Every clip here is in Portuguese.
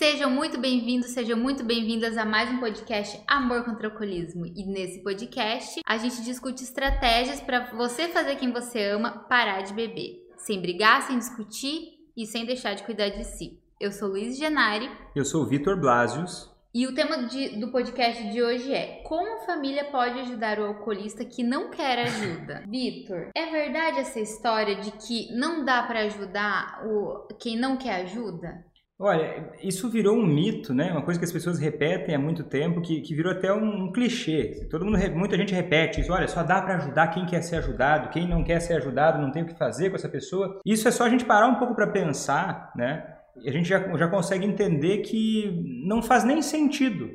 Sejam muito bem-vindos, sejam muito bem-vindas a mais um podcast Amor contra o Alcoolismo. E nesse podcast a gente discute estratégias para você fazer quem você ama parar de beber, sem brigar, sem discutir e sem deixar de cuidar de si. Eu sou Luiz Genari. Eu sou Vitor Blasius. E o tema de, do podcast de hoje é Como a família pode ajudar o alcoolista que não quer ajuda? Vitor, é verdade essa história de que não dá para ajudar o, quem não quer ajuda? Olha, isso virou um mito, né? Uma coisa que as pessoas repetem há muito tempo, que, que virou até um, um clichê. Todo mundo, muita gente repete isso. Olha, só dá para ajudar quem quer ser ajudado. Quem não quer ser ajudado não tem o que fazer com essa pessoa. Isso é só a gente parar um pouco para pensar, né? A gente já, já consegue entender que não faz nem sentido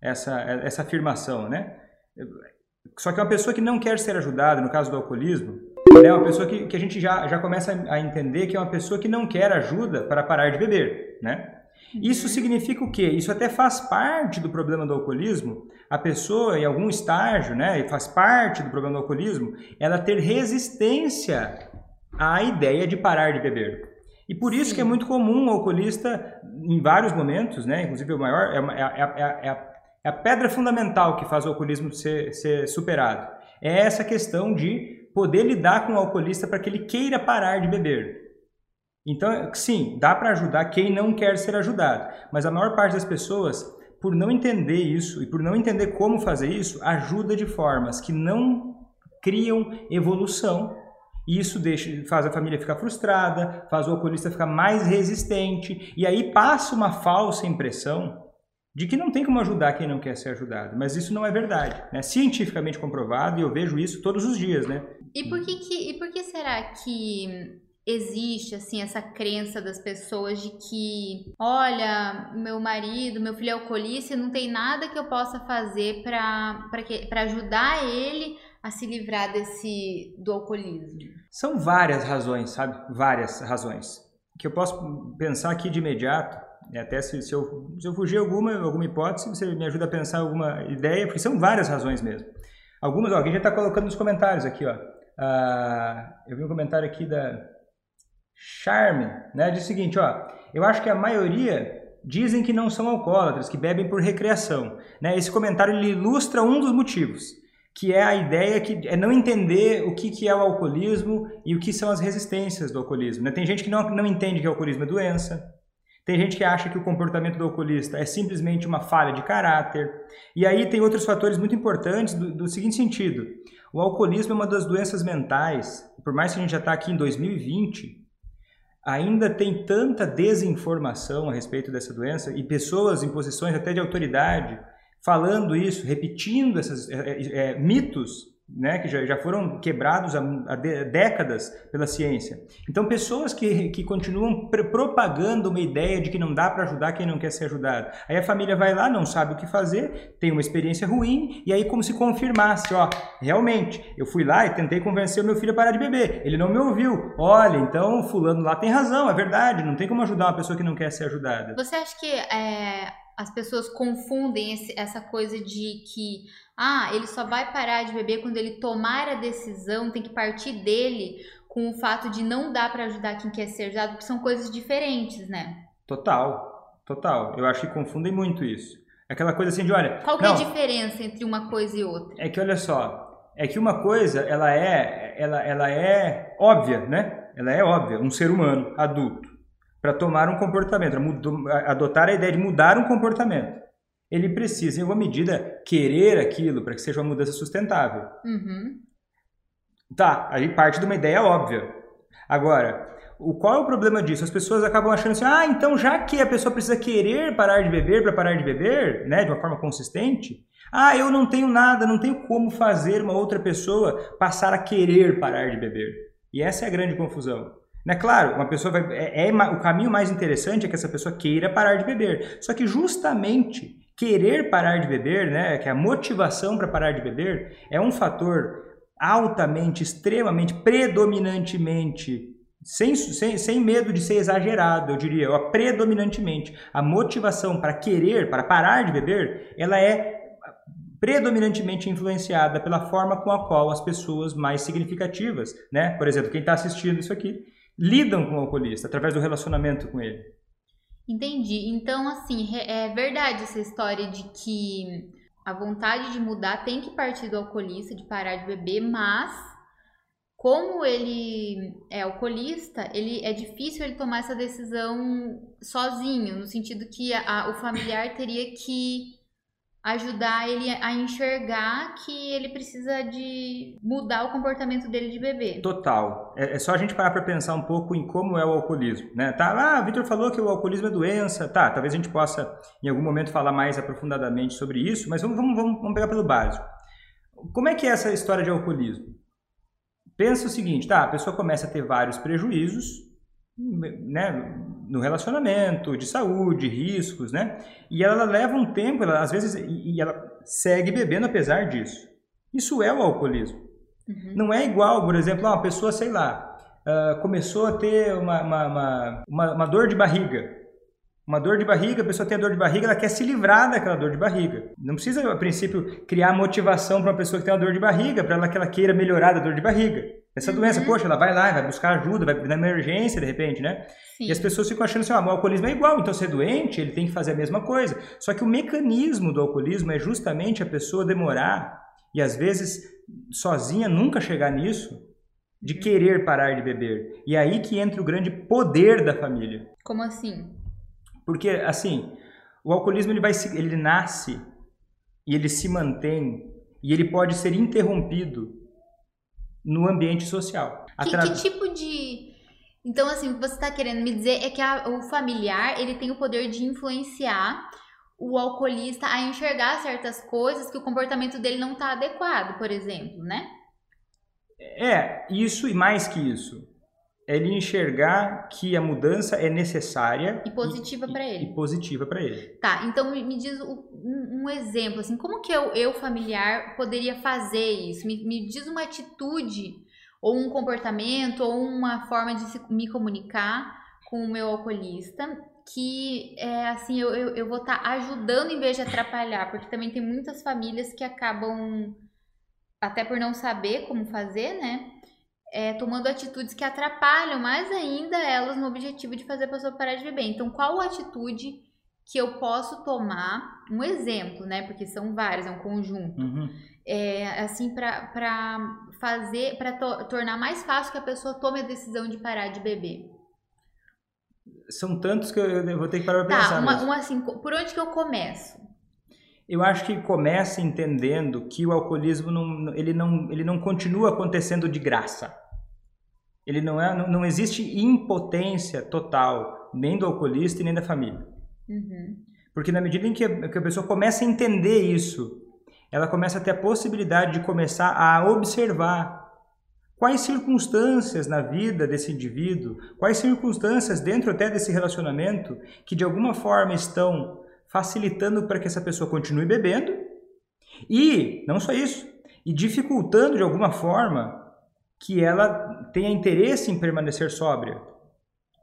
essa, essa afirmação, né? Só que uma pessoa que não quer ser ajudada, no caso do alcoolismo, é uma pessoa que, que a gente já, já começa a entender que é uma pessoa que não quer ajuda para parar de beber, né? Isso uhum. significa o quê? Isso até faz parte do problema do alcoolismo. A pessoa, em algum estágio, né, faz parte do problema do alcoolismo, ela ter resistência à ideia de parar de beber. E por isso Sim. que é muito comum o alcoolista, em vários momentos, né, inclusive o maior, é, é, é, é, a pedra fundamental que faz o alcoolismo ser, ser superado. É essa questão de poder lidar com o alcoolista para que ele queira parar de beber. Então, sim, dá para ajudar quem não quer ser ajudado, mas a maior parte das pessoas, por não entender isso e por não entender como fazer isso, ajuda de formas que não criam evolução e isso deixa, faz a família ficar frustrada, faz o alcoolista ficar mais resistente, e aí passa uma falsa impressão de que não tem como ajudar quem não quer ser ajudado. Mas isso não é verdade. Né? Cientificamente comprovado, e eu vejo isso todos os dias. Né? E, por que, que, e por que será que existe assim essa crença das pessoas de que, olha, meu marido, meu filho é alcoolista, não tem nada que eu possa fazer para ajudar ele a se livrar desse do alcoolismo? São várias razões, sabe? Várias razões. Que eu posso pensar aqui de imediato, até se, se, eu, se eu fugir alguma, alguma hipótese, você me ajuda a pensar alguma ideia, porque são várias razões mesmo. Algumas, ó, alguém já está colocando nos comentários aqui, ó. Ah, eu vi um comentário aqui da Charme, né? Diz o seguinte, ó. Eu acho que a maioria dizem que não são alcoólatras, que bebem por recreação. Né? Esse comentário ilustra um dos motivos que é a ideia que é não entender o que, que é o alcoolismo e o que são as resistências do alcoolismo. Né? Tem gente que não, não entende que o alcoolismo é doença, tem gente que acha que o comportamento do alcoolista é simplesmente uma falha de caráter. E aí tem outros fatores muito importantes do, do seguinte sentido. O alcoolismo é uma das doenças mentais, por mais que a gente já está aqui em 2020, ainda tem tanta desinformação a respeito dessa doença e pessoas em posições até de autoridade falando isso, repetindo esses é, é, mitos né, que já, já foram quebrados há, há décadas pela ciência. Então, pessoas que, que continuam propagando uma ideia de que não dá para ajudar quem não quer ser ajudado. Aí a família vai lá, não sabe o que fazer, tem uma experiência ruim, e aí como se confirmasse, ó, realmente, eu fui lá e tentei convencer o meu filho a parar de beber, ele não me ouviu. Olha, então fulano lá tem razão, é verdade, não tem como ajudar uma pessoa que não quer ser ajudada. Você acha que é, as pessoas confundem esse, essa coisa de que ah, ele só vai parar de beber quando ele tomar a decisão, tem que partir dele com o fato de não dar para ajudar quem quer ser ajudado, porque são coisas diferentes, né? Total, total. Eu acho que confundem muito isso. Aquela coisa assim de, olha... Qual que é a diferença entre uma coisa e outra? É que, olha só, é que uma coisa, ela é, ela, ela é óbvia, né? Ela é óbvia, um ser humano adulto para tomar um comportamento, adotar a ideia de mudar um comportamento, ele precisa, em alguma medida, querer aquilo para que seja uma mudança sustentável. Uhum. Tá, aí parte de uma ideia óbvia. Agora, o, qual é o problema disso? As pessoas acabam achando assim, ah, então já que a pessoa precisa querer parar de beber para parar de beber, né, de uma forma consistente, ah, eu não tenho nada, não tenho como fazer uma outra pessoa passar a querer parar de beber. E essa é a grande confusão. Né? Claro, uma pessoa vai. É, é, o caminho mais interessante é que essa pessoa queira parar de beber. Só que justamente querer parar de beber, né, que a motivação para parar de beber, é um fator altamente, extremamente, predominantemente, sem, sem, sem medo de ser exagerado, eu diria, predominantemente, a motivação para querer, para parar de beber, ela é predominantemente influenciada pela forma com a qual as pessoas mais significativas, né, por exemplo, quem está assistindo isso aqui, lidam com o alcoolista através do relacionamento com ele. Entendi. Então, assim, é verdade essa história de que a vontade de mudar tem que partir do alcoolista, de parar de beber, mas como ele é alcoolista, ele é difícil ele tomar essa decisão sozinho, no sentido que a, o familiar teria que ajudar ele a enxergar que ele precisa de mudar o comportamento dele de beber. Total. É, é só a gente parar para pensar um pouco em como é o alcoolismo, né? Tá, ah, Vitor falou que o alcoolismo é doença, tá? Talvez a gente possa em algum momento falar mais aprofundadamente sobre isso, mas vamos, vamos, vamos pegar pelo básico. Como é que é essa história de alcoolismo? Pensa o seguinte, tá? A pessoa começa a ter vários prejuízos, né? No relacionamento, de saúde, riscos, né? E ela leva um tempo, ela, às vezes, e ela segue bebendo apesar disso. Isso é o alcoolismo. Uhum. Não é igual, por exemplo, uma pessoa, sei lá, uh, começou a ter uma, uma, uma, uma, dor de barriga. Uma dor de barriga, a pessoa tem a dor de barriga, ela quer se livrar daquela dor de barriga. Não precisa, a princípio, criar motivação para uma pessoa que tem uma dor de barriga, para ela que ela queira melhorar da dor de barriga. Essa uhum. doença, poxa, ela vai lá, vai buscar ajuda, vai na emergência de repente, né? Sim. E as pessoas ficam achando assim, ah, o alcoolismo é igual, então ser doente, ele tem que fazer a mesma coisa. Só que o mecanismo do alcoolismo é justamente a pessoa demorar e às vezes sozinha nunca chegar nisso, de uhum. querer parar de beber. E é aí que entra o grande poder da família. Como assim? Porque assim, o alcoolismo ele vai ele nasce e ele se mantém e ele pode ser interrompido no ambiente social. Que, que tipo de. Então, assim, o que você está querendo me dizer é que a, o familiar ele tem o poder de influenciar o alcoolista a enxergar certas coisas que o comportamento dele não está adequado, por exemplo, né? É, isso e mais que isso. É ele enxergar que a mudança é necessária e positiva para ele. E positiva para ele. Tá, então me diz um, um, exemplo, assim, como que eu, eu familiar poderia fazer isso? Me, me diz uma atitude ou um comportamento ou uma forma de se, me comunicar com o meu alcoolista que é assim eu, eu, eu vou estar tá ajudando em vez de atrapalhar, porque também tem muitas famílias que acabam até por não saber como fazer, né? É, tomando atitudes que atrapalham mais ainda elas no objetivo de fazer a pessoa parar de beber. Então, qual atitude que eu posso tomar? Um exemplo, né? Porque são vários, é um conjunto. Uhum. É, assim, para fazer, para to tornar mais fácil que a pessoa tome a decisão de parar de beber. São tantos que eu vou ter que parar para tá, pensar. Uma, uma, assim, por onde que eu começo? Eu acho que começa entendendo que o alcoolismo não, ele não, ele não continua acontecendo de graça. Ele não é, não, não existe impotência total nem do alcoolista e nem da família. Uhum. Porque na medida em que a, que a pessoa começa a entender isso, ela começa a ter a possibilidade de começar a observar quais circunstâncias na vida desse indivíduo, quais circunstâncias dentro até desse relacionamento que de alguma forma estão facilitando para que essa pessoa continue bebendo e, não só isso, e dificultando de alguma forma que ela tenha interesse em permanecer sóbria.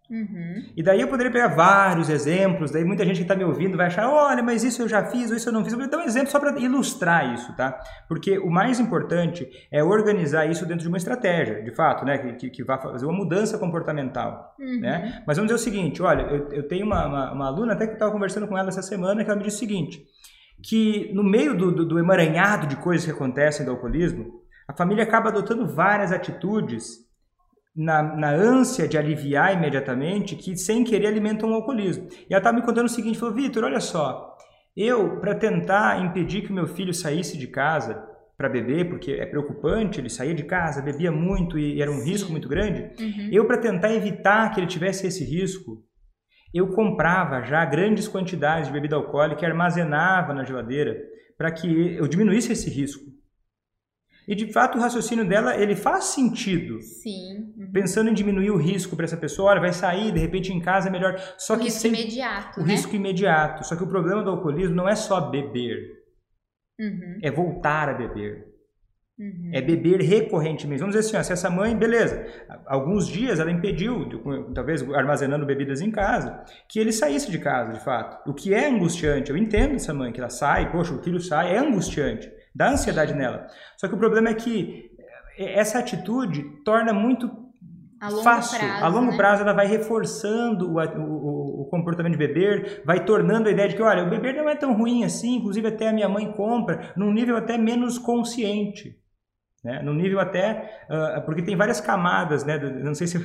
Uhum. E daí eu poderia pegar vários exemplos, daí muita gente que está me ouvindo vai achar, olha, mas isso eu já fiz, ou isso eu não fiz. Eu vou dar um exemplo só para ilustrar isso, tá? Porque o mais importante é organizar isso dentro de uma estratégia, de fato, né? Que, que, que vai fazer uma mudança comportamental, uhum. né? Mas vamos dizer o seguinte, olha, eu, eu tenho uma, uma, uma aluna até que estava conversando com ela essa semana que ela me disse o seguinte, que no meio do, do, do emaranhado de coisas que acontecem do alcoolismo, a família acaba adotando várias atitudes na, na ânsia de aliviar imediatamente, que sem querer alimentam o alcoolismo. E ela estava me contando o seguinte, falou, Vitor, olha só, eu, para tentar impedir que o meu filho saísse de casa para beber, porque é preocupante, ele saía de casa, bebia muito e era um Sim. risco muito grande, uhum. eu, para tentar evitar que ele tivesse esse risco, eu comprava já grandes quantidades de bebida alcoólica e armazenava na geladeira para que eu diminuísse esse risco. E de fato o raciocínio dela ele faz sentido. Sim. Uhum. Pensando em diminuir o risco para essa pessoa, olha, vai sair, de repente em casa é melhor. Só o que risco sem... imediato. O né? risco imediato. Só que o problema do alcoolismo não é só beber. Uhum. É voltar a beber. Uhum. É beber recorrentemente. Vamos dizer assim, ó, se essa mãe, beleza, alguns dias ela impediu, talvez armazenando bebidas em casa, que ele saísse de casa, de fato. O que é angustiante. Eu entendo essa mãe, que ela sai, poxa, o filho sai, é angustiante dá ansiedade nela. Só que o problema é que eh, essa atitude torna muito a fácil. Prazo, a longo né? prazo ela vai reforçando o, o, o, comportamento de beber, vai tornando a ideia de que, olha, o beber não é tão ruim assim, inclusive até a minha mãe compra, num nível até menos consciente. Né? No nível até, uh, porque tem várias camadas, né? Não sei se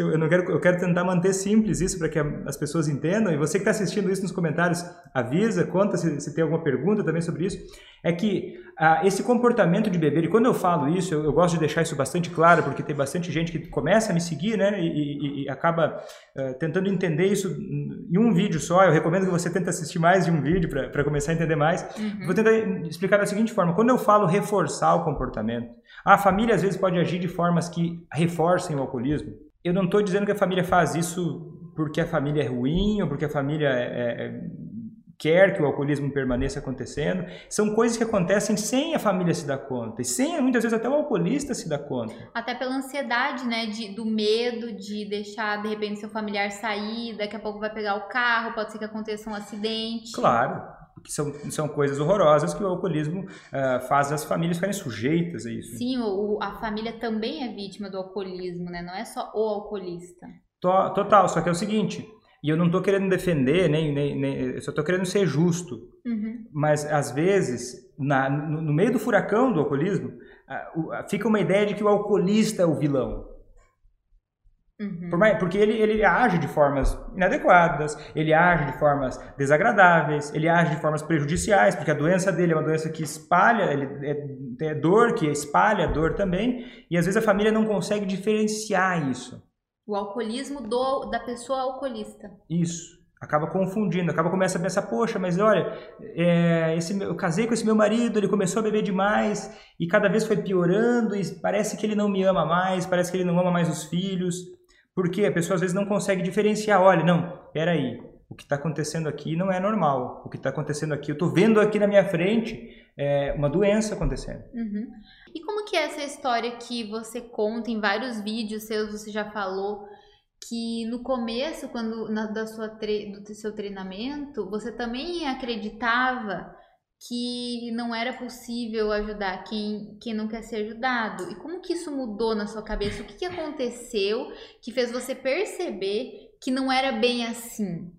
eu, eu, não quero, eu quero tentar manter simples isso para que as pessoas entendam. E você que está assistindo isso nos comentários, avisa, conta se, se, tem alguma pergunta também sobre isso. É que ah, esse comportamento de beber, e quando eu falo isso, eu, eu, gosto de deixar isso bastante claro, porque tem bastante gente que começa a me seguir, né, e, e, e acaba uh, tentando entender isso em um vídeo só. Eu recomendo que você tente assistir mais de um vídeo para começar a entender mais. Uhum. Vou tentar explicar da seguinte forma: quando eu falo reforçar o comportamento, a família às vezes pode agir de formas que reforcem o alcoolismo eu não estou dizendo que a família faz isso porque a família é ruim ou porque a família é, é, é, quer que o alcoolismo permaneça acontecendo. São coisas que acontecem sem a família se dar conta. E sem, muitas vezes, até o alcoolista se dar conta. Até pela ansiedade, né? De, do medo de deixar, de repente, seu familiar sair, daqui a pouco vai pegar o carro, pode ser que aconteça um acidente. Claro que são, são coisas horrorosas que o alcoolismo uh, faz as famílias ficarem sujeitas a isso. Sim, o, a família também é vítima do alcoolismo, né? Não é só o alcoolista. Total, só que é o seguinte, e eu não estou querendo defender, nem, nem, nem, eu só estou querendo ser justo. Uhum. Mas, às vezes, na, no, no, meio do furacão do alcoolismo, uh, uh, fica uma ideia de que o alcoolista é o vilão. Uhum. Mais, porque ele, ele age de formas inadequadas, ele age de formas desagradáveis, ele age de formas prejudiciais, porque a doença dele é uma doença que espalha, ele é, é dor, que espalha dor também, e às vezes a família não consegue diferenciar isso. O alcoolismo do, da pessoa alcoolista. Isso. Acaba confundindo, acaba começa a pensar, poxa, mas olha, é, esse, eu casei com esse meu marido, ele começou a beber demais e cada vez foi piorando e parece que ele não me ama mais, parece que ele não ama mais os filhos. Porque a pessoa às vezes não consegue diferenciar. Olha, não, peraí, o que está acontecendo aqui não é normal. O que está acontecendo aqui, eu estou vendo aqui na minha frente é, uma doença acontecendo. Uhum. E como que é essa história que você conta em vários vídeos seus, você já falou, que no começo, quando na, da sua do seu treinamento, você também acreditava que não era possível ajudar quem, quem não quer ser ajudado. E como que isso mudou na sua cabeça? O que, que aconteceu que fez você perceber que não era bem assim?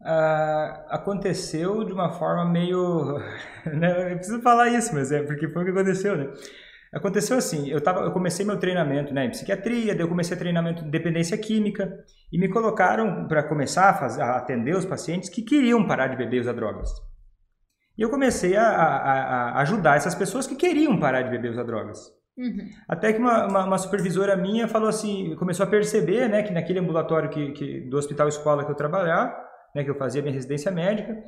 Uh, aconteceu de uma forma meio. Né? Eu preciso falar isso, mas é porque foi o que aconteceu, né? Aconteceu assim, eu, tava, eu comecei meu treinamento né, em psiquiatria, daí eu comecei treinamento de dependência química e me colocaram para começar a, fazer, a atender os pacientes que queriam parar de beber e usar drogas. E eu comecei a, a, a, ajudar essas pessoas que queriam parar de beber usar drogas. Uhum. Até que uma, uma, uma, supervisora minha falou assim, começou a perceber, né, que naquele ambulatório que, que do hospital escola que eu trabalhava, né, que eu fazia minha residência médica,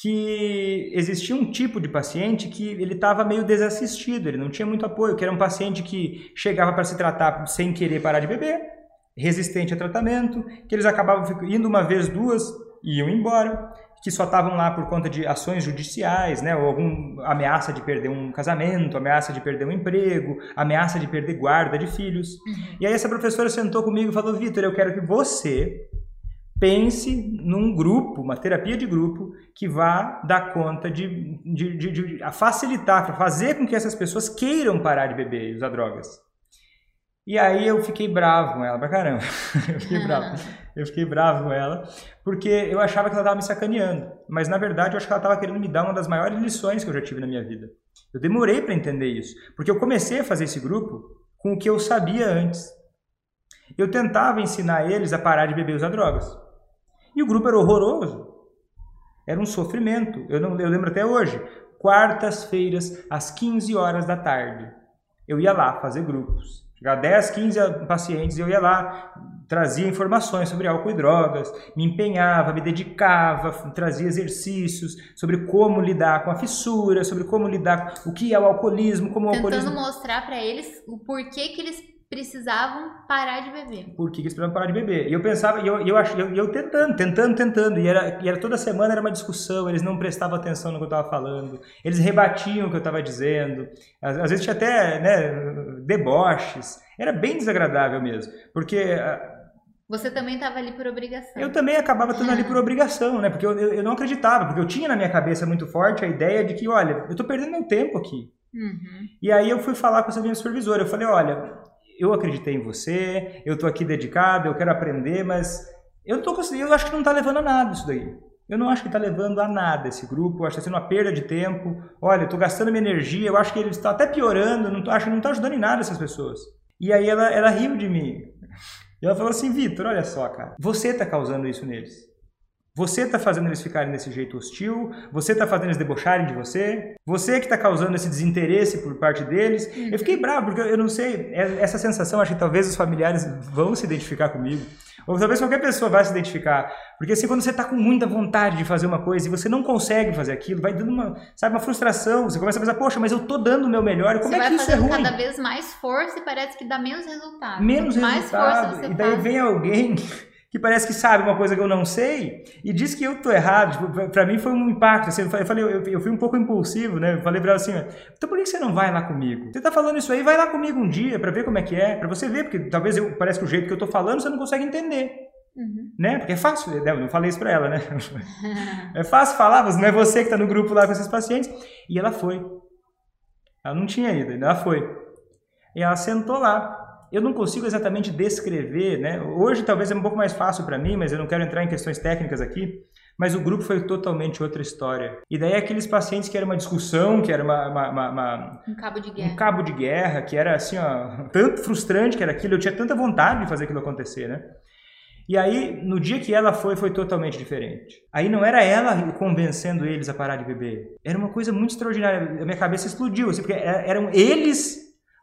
que existia um tipo de paciente que ele estava meio desassistido, ele não tinha muito apoio, que era um paciente que chegava para se tratar sem querer parar de beber, resistente a tratamento, que eles acabavam indo uma vez, duas, e iam embora que só estavam lá por conta de ações judiciais, né, ou alguma ameaça de perder um casamento, ameaça de perder um emprego, ameaça de perder guarda de filhos. Uhum. E aí essa professora sentou comigo e falou: Vitor, eu quero que você pense num grupo, uma terapia de grupo que vá dar conta de, de, de, de facilitar, para fazer com que essas pessoas queiram parar de beber e usar drogas. E aí eu fiquei bravo com ela pra caramba. eu fiquei bravo. Eu fiquei bravo com ela, porque eu achava que ela estava me sacaneando. Mas na verdade eu acho que ela estava querendo me dar uma das maiores lições que eu já tive na minha vida. Eu demorei para entender isso, porque eu comecei a fazer esse grupo com o que eu sabia antes. Eu tentava ensinar eles a parar de beber e usar drogas. E o grupo era horroroso. Era um sofrimento. Eu, não, eu lembro até hoje. Quartas-feiras, às 15 horas da tarde. Eu ia lá fazer grupos. Chegava 10, 15 pacientes eu ia lá, trazia informações sobre álcool e drogas, me empenhava, me dedicava, trazia exercícios sobre como lidar com a fissura, sobre como lidar, o que é o alcoolismo, como Tentando o alcoolismo... mostrar para eles o porquê que eles precisavam parar de beber. Por que eles precisavam parar de beber? E eu pensava, e eu, eu, eu, eu tentando, tentando, tentando, e era, e era toda semana era uma discussão, eles não prestavam atenção no que eu estava falando, eles rebatiam o que eu estava dizendo, às, às, vezes tinha até né, deboches, era bem desagradável mesmo, porque... Ah, você também estava ali por obrigação. Eu também acabava estando ali por obrigação, né? Porque eu, eu, eu, não acreditava, porque eu tinha na minha cabeça muito forte a ideia de que, olha, eu estou perdendo meu tempo aqui. Uhum. E aí eu fui falar com essa minha supervisora, eu falei, olha, eu acreditei em você, eu estou aqui dedicado, eu quero aprender, mas Eu, tô, eu acho que não tá levando a nada isso daí. Eu não acho que está levando a nada esse grupo, acho que está sendo uma perda de tempo. Olha, eu estou gastando minha energia, eu acho que ele está até piorando, não tô, acho que não está ajudando em nada essas pessoas. E aí ela, ela riu de mim. E ela falou assim, Vitor, olha só, cara, você está causando isso neles. Você está fazendo eles ficarem desse jeito hostil, você está fazendo eles debocharem de você, você que está causando esse desinteresse por parte deles. Eu fiquei bravo, porque eu não sei, é, essa sensação, acho que talvez os familiares vão se identificar comigo, ou talvez qualquer pessoa vai se identificar. Porque assim, quando você está com muita vontade de fazer uma coisa e você não consegue fazer aquilo, vai dando uma, sabe, uma frustração, você começa a pensar, poxa, mas eu tô dando o meu melhor, como você é que isso é ruim? cada vez mais força e parece que dá menos resultado. Menos mais resultado, força você e daí faz. vem alguém que parece que sabe uma coisa que eu não sei e diz que eu tô errado. Tipo, pra mim foi um impacto. Assim, eu falei, eu, eu, fui um pouco impulsivo, né? Eu falei pra ela assim: então por que você não vai lá comigo? Você tá falando isso aí, vai lá comigo um dia pra ver como é que é, pra você ver, porque talvez eu, parece que o jeito que eu tô falando você não consegue entender. Uhum. Né? Porque é fácil, né? eu não falei isso pra ela, né? é fácil falar, mas não é você que tá no grupo lá com esses pacientes. E ela foi. Ela não tinha ido, ela foi. E ela sentou lá eu não consigo exatamente descrever, né? Hoje talvez é um pouco mais fácil para mim, mas eu não quero entrar em questões técnicas aqui. Mas o grupo foi totalmente outra história. E daí aqueles pacientes que era uma discussão, que era uma, uma, uma, uma um cabo de guerra, um cabo de guerra, que era assim, ó, tanto frustrante que era aquilo. Eu tinha tanta vontade de fazer aquilo acontecer, né? E aí, no dia que ela foi, foi totalmente diferente. Aí não era ela convencendo eles a parar de beber. Era uma coisa muito extraordinária. A minha cabeça explodiu, assim, porque eram eles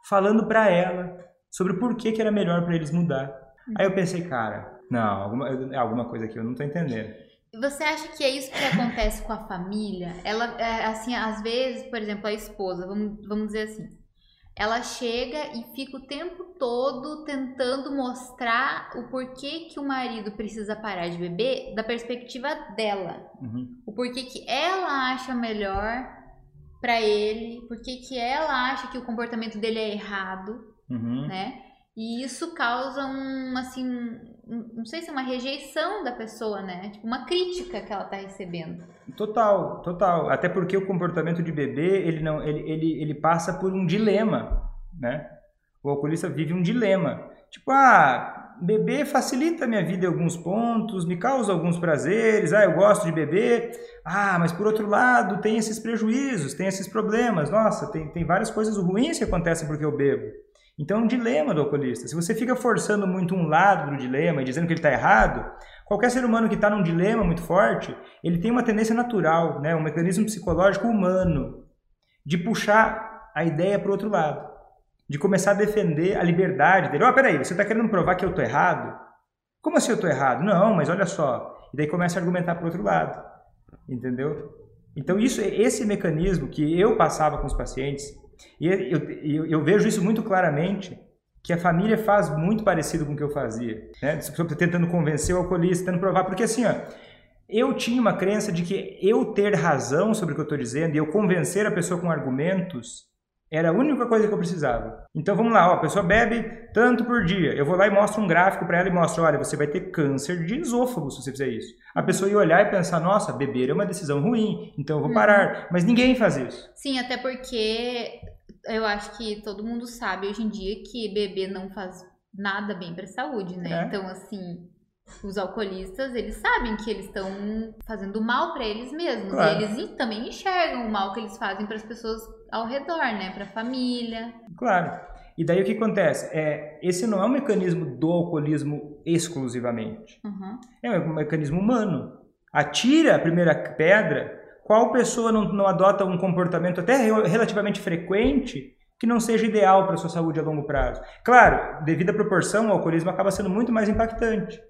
falando para ela sobre por que, que era melhor para eles mudar. Aí eu pensei, cara, não, alguma, alguma coisa aqui eu não tô entendendo. Você acha que é isso que acontece com a família? Ela, é, assim, às vezes, por exemplo, a esposa, vamos, vamos dizer assim, ela chega e fica o tempo todo tentando mostrar o porquê que o marido precisa parar de beber da perspectiva dela. Uhum. O porquê que ela acha melhor para ele, porquê que ela acha que o comportamento dele é errado uhum. né? E isso causa um, assim, um, não sei se é uma rejeição da pessoa, né? Tipo, uma crítica que ela tá recebendo. Total, total. Até porque o comportamento de bebê, ele não, ele, ele, ele passa por um dilema, né? O alcoolista vive um dilema. Tipo, ah, beber facilita a minha vida em alguns pontos, me causa alguns prazeres, ah, eu gosto de beber, ah, mas por outro lado tem esses prejuízos, tem esses problemas, nossa, tem, tem várias coisas ruins que acontecem porque eu bebo. Então é um dilema do alcoolista. Se você fica forçando muito um lado do dilema e dizendo que ele está errado, qualquer ser humano que está num dilema muito forte, ele tem uma tendência natural, né, um mecanismo psicológico humano de puxar a ideia para o outro lado, de começar a defender a liberdade dele. Ó, oh, peraí, você está querendo provar que eu estou errado? Como assim eu estou errado? Não, mas olha só. E daí começa a argumentar para o outro lado, entendeu? Então isso, esse mecanismo que eu passava com os pacientes e eu, eu, eu, vejo isso muito claramente, que a família faz muito parecido com o que eu fazia. Né? Tentando convencer o alcoolista, tentando provar. Porque assim, ó, eu tinha uma crença de que eu ter razão sobre o que eu estou dizendo e eu convencer a pessoa com argumentos era a única coisa que eu precisava. Então vamos lá, ó, a pessoa bebe tanto por dia. Eu vou lá e mostro um gráfico para ela e mostro, olha, você vai ter câncer de esôfago se você fizer isso. A pessoa ia olhar e pensar, nossa, beber é uma decisão ruim, então eu vou parar. Uhum. Mas ninguém faz isso. Sim, até porque eu acho que todo mundo sabe hoje em dia que beber não faz nada bem para a saúde, né? É. Então, assim, os alcoolistas, eles sabem que eles estão fazendo mal para eles mesmos. Claro. Eles também enxergam o mal que eles fazem para as pessoas ao redor, né? Para a família. Claro. E daí o que acontece? É, esse não é um mecanismo do alcoolismo exclusivamente. Uhum. É um mecanismo humano. Atira a primeira pedra, qual pessoa não, não adota um comportamento até relativamente frequente que não seja ideal para a sua saúde a longo prazo? Claro, devido à proporção, o alcoolismo acaba sendo muito mais impactante.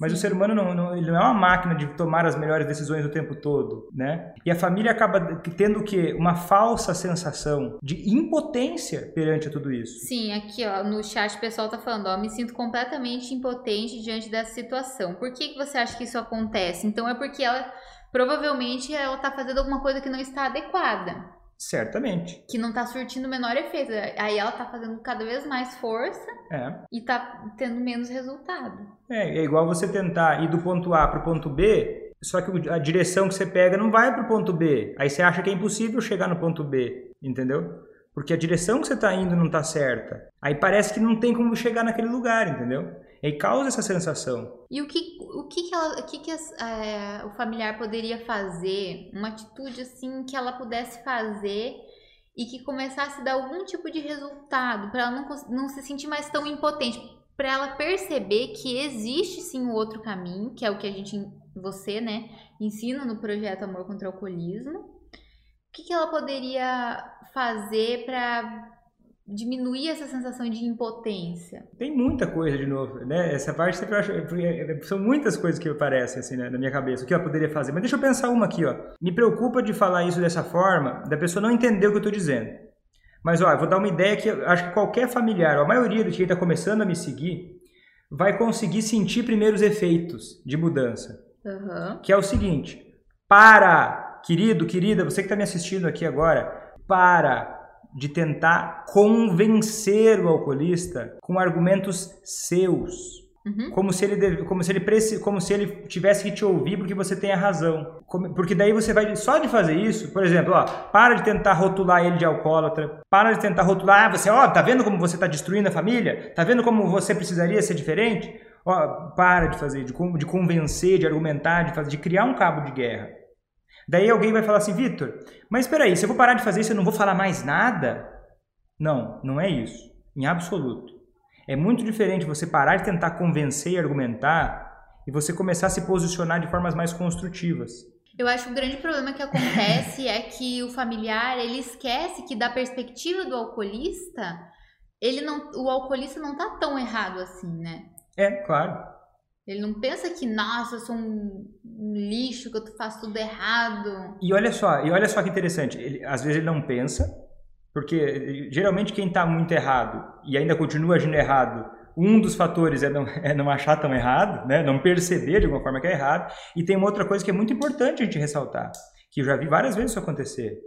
Mas Sim. o ser humano não, não, ele não é uma máquina de tomar as melhores decisões o tempo todo, né? E a família acaba tendo o quê? Uma falsa sensação de impotência perante tudo isso. Sim, aqui ó, no chat o pessoal tá falando, ó, me sinto completamente impotente diante dessa situação. Por que, que você acha que isso acontece? Então é porque ela provavelmente ela tá fazendo alguma coisa que não está adequada. Certamente. Que não tá surtindo o menor efeito. Aí ela tá fazendo cada vez mais força é. e tá tendo menos resultado. É, é igual você tentar ir do ponto A pro ponto B, só que a direção que você pega não vai pro ponto B. Aí você acha que é impossível chegar no ponto B, entendeu? Porque a direção que você tá indo não tá certa. Aí parece que não tem como chegar naquele lugar, entendeu? E causa essa sensação. E o que, o que, que, ela, o, que, que as, é, o familiar poderia fazer, uma atitude assim que ela pudesse fazer e que começasse a dar algum tipo de resultado, para ela não, não se sentir mais tão impotente, para ela perceber que existe sim o um outro caminho, que é o que a gente, você, né, ensina no projeto Amor contra o Alcoolismo. O que, que ela poderia fazer para diminuir essa sensação de impotência? Tem muita coisa de novo, né? Essa parte sempre acho, são muitas coisas que aparecem assim né, na minha cabeça. O que ela poderia fazer? Mas deixa eu pensar uma aqui, ó. Me preocupa de falar isso dessa forma, da pessoa não entender o que eu estou dizendo. Mas ó, eu vou dar uma ideia que acho que qualquer familiar, a maioria de quem está começando a me seguir, vai conseguir sentir primeiros efeitos de mudança. Uhum. Que é o seguinte: para, querido, querida, você que está me assistindo aqui agora, para de tentar convencer o alcoolista com argumentos seus. Uhum. Como se ele deve, como se ele como se ele tivesse que te ouvir porque você tem a razão. Como, porque daí você vai só de fazer isso, por exemplo, ó, para de tentar rotular ele de alcoólatra, para de tentar rotular, ah, você, ó, tá vendo como você está destruindo a família? Tá vendo como você precisaria ser diferente? Ó, para de fazer, de, de convencer, de argumentar, de fazer, de criar um cabo de guerra. Daí alguém vai falar assim, Vitor, mas espera aí, se eu vou parar de fazer isso, eu não vou falar mais nada? Não, não é isso, em absoluto. É muito diferente você parar de tentar convencer e argumentar e você começar a se posicionar de formas mais construtivas. Eu acho que o grande problema que acontece é que o familiar ele esquece que da perspectiva do alcoolista, ele não, o alcoolista não tá tão errado assim, né? É, claro. Ele não pensa que, nossa, eu sou um lixo, que eu faço tudo errado. E olha só, e olha só que interessante. Ele, às vezes ele não pensa, porque geralmente quem está muito errado e ainda continua agindo errado, um dos fatores é não, é não achar tão errado, né? não perceber de alguma forma que é errado. E tem uma outra coisa que é muito importante a gente ressaltar, que eu já vi várias vezes isso acontecer.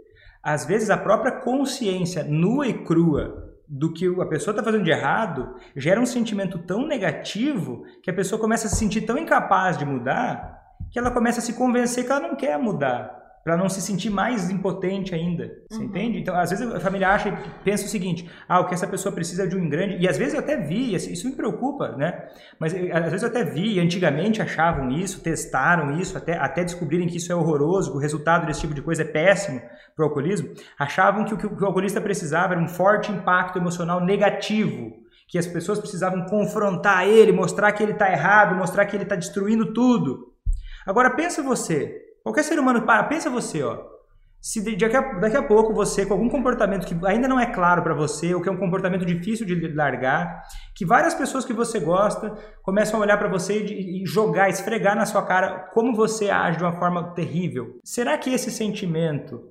Às vezes a própria consciência nua e crua do que a pessoa está fazendo de errado gera um sentimento tão negativo que a pessoa começa a se sentir tão incapaz de mudar que ela começa a se convencer que ela não quer mudar para não se sentir mais impotente ainda. Você uhum. entende? Então, às vezes a família acha pensa o seguinte: ah, o que essa pessoa precisa é de um grande. E às vezes eu até vi, isso me preocupa, né? Mas eh, às vezes eu até vi, antigamente achavam isso, testaram isso, até, até descobrirem que isso é horroroso, que o resultado desse tipo de coisa é péssimo para o alcoolismo. Achavam que o que o alcoolista precisava era um forte impacto emocional negativo que as pessoas precisavam confrontar ele, mostrar que ele está errado, mostrar que ele está destruindo tudo. Agora pensa você, Qualquer ser humano, para, pensa você, ó. Se daqui a, daqui a pouco você, com algum comportamento que ainda não é claro para você, ou que é um comportamento difícil de largar, que várias pessoas que você gosta começam a olhar para você e, e jogar, esfregar na sua cara como você age de uma forma terrível. Será que esse sentimento,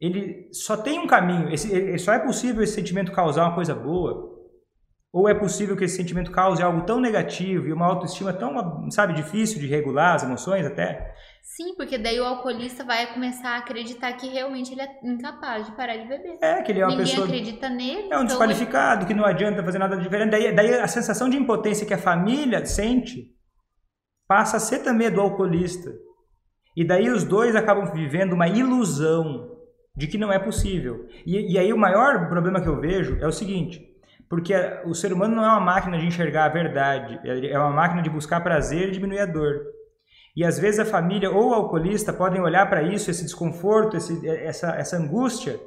ele só tem um caminho? Esse, só é possível esse sentimento causar uma coisa boa? Ou é possível que esse sentimento cause algo tão negativo e uma autoestima tão, sabe, difícil de regular as emoções até? Sim, porque daí o alcoolista vai começar a acreditar que realmente ele é incapaz de parar de beber. É, que ele é uma Ninguém pessoa. acredita nele. É um então desqualificado, ele... que não adianta fazer nada diferente. Daí, daí a sensação de impotência que a família sente passa a ser também do alcoolista. E daí os dois acabam vivendo uma ilusão de que não é possível. E, e aí o maior problema que eu vejo é o seguinte: porque o ser humano não é uma máquina de enxergar a verdade, é uma máquina de buscar prazer e diminuir a dor. E às vezes a família ou o alcoolista podem olhar para isso, esse desconforto, esse, essa, essa angústia,